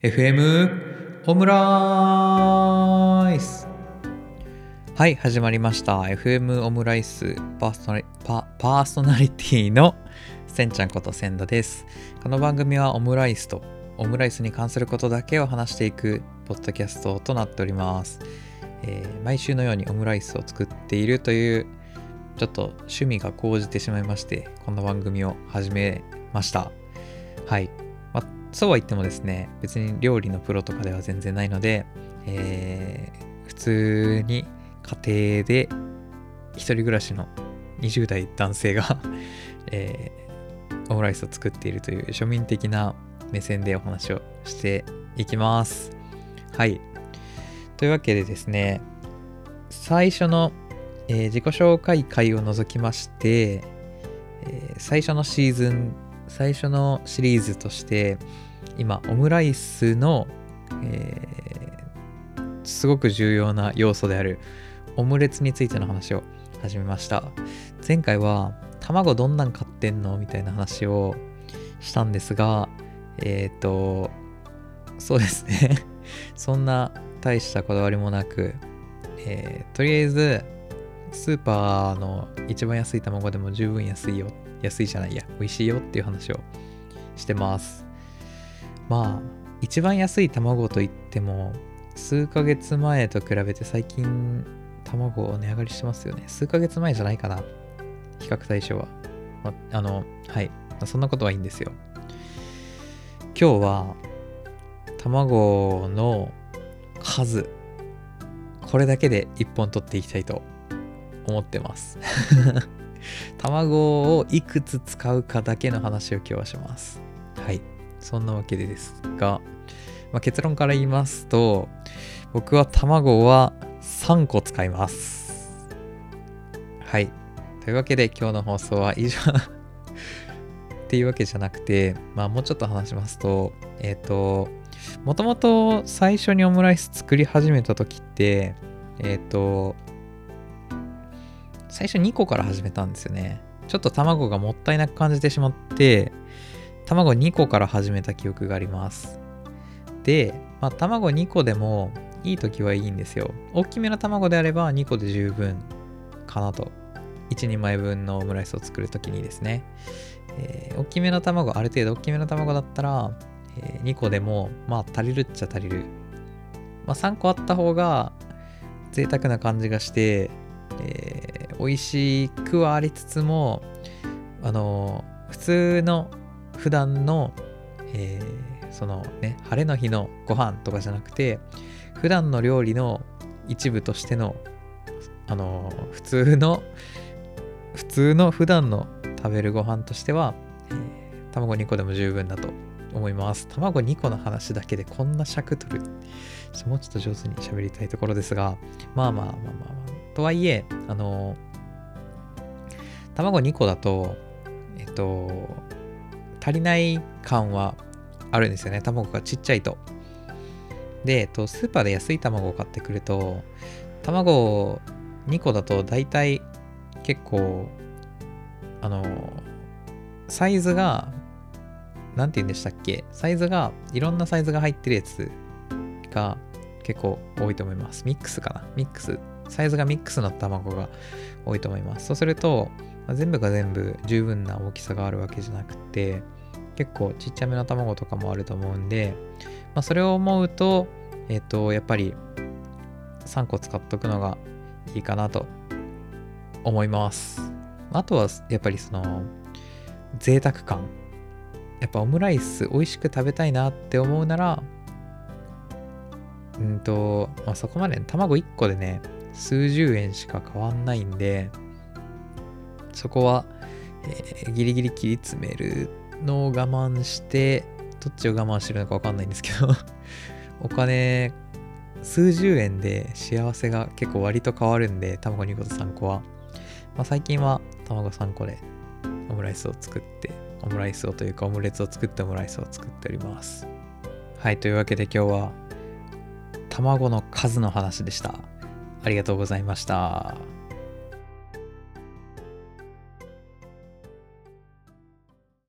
FM オムライスはい始まりました。FM オムライスパーソナリパパーソナリティのせんちゃんことせんだです。この番組はオムライスとオムライスに関することだけを話していくポッドキャストとなっております、えー毎週のようにオムライスを作っているというちょっと趣味が高じてしまいましてこの番組を始めました。はい、そうは言ってもですね別に料理のプロとかでは全然ないので、えー普通に家庭で一人暮らしの20代男性が、えーオムライスを作っているという庶民的な目線でお話をしていきます。はい。というわけでですね最初の、えー自己紹介会を除きまして、えー最初のシーズン最初のシリーズとして今オムライスの、えーすごく重要な要素であるオムレツについての話を始めました。前回は卵どんなん買ってんの？みたいな話をしたんですがえっ、とそうですね。そんな大したこだわりもなく、えーとりあえずスーパーの一番安い卵でも十分安いよ安いじゃないや美味しいよっていう話をしてます。まあ一番安い卵といっても数ヶ月前と比べて最近卵を値上がりしてますよね。数ヶ月前じゃないかな比較対象は、まあのはい、そんなことはいいんですよ。今日は卵の数これだけで1本取っていきたいと思ってます。卵をいくつ使うかだけの話を今日はします。はい。そんなわけでですが、まあ、結論から言いますと僕は卵は3個使います。はい。というわけで今日の放送は以上。っていうわけじゃなくてまあもうちょっと話しますとえっ、ともともと最初にオムライス作り始めた時ってえっ、と最初2個から始めたんですよね。ちょっと卵がもったいなく感じてしまって卵2個から始めた記憶があります。で、まあ、卵2個でもいい時はいいんですよ。大きめの卵であれば2個で十分かなと。1人前分のオムライスを作る時にですね、えー大きめの卵ある程度大きめの卵だったら、え2個でもまあ足りるっちゃ足りる。まあ3個あった方が贅沢な感じがして、えー美味しくはありつつもあの普通の普段の、えーそのね晴れの日のご飯とかじゃなくて普段の料理の一部としてのあの普通の普通の普段の食べるご飯としては、えー卵2個でも十分だと思います。卵2個の話だけでこんな尺取る。もうちょっと上手に喋りたいところですがまあまあまあまあまあ。とはいえあの卵2個だとえっと足りない感はあるんですよね。卵がちっちゃいと。で、えっと、スーパーで安い卵を買ってくると卵2個だと大体結構あのサイズが何て言うんでしたっけ？サイズがいろんなサイズが入ってるやつが結構多いと思います。ミックスかな？ミックス。サイズがミックスの卵が多いと思います。そうするとまあ全部が全部十分な大きさがあるわけじゃなくて結構ちっちゃめの卵とかもあると思うんで、まあ、それを思うとえっ、とやっぱり3個使っとくのがいいかなと思います。あとはやっぱりその贅沢感。やっぱオムライス美味しく食べたいなって思うならうんと、まあ、そこまで卵1個でね数十円しか変わんないんでそこは、えーギリギリ切り詰めるのを我慢してどっちを我慢してるのか分かんないんですけど お金数十円で幸せが結構割と変わるんで卵2個と3個は、まあ、最近は卵3個でオムライスを作ってオムライスをというかオムレツを作ってオムライスを作っております。はいというわけで今日は卵の数の話でした。ありがとうございました。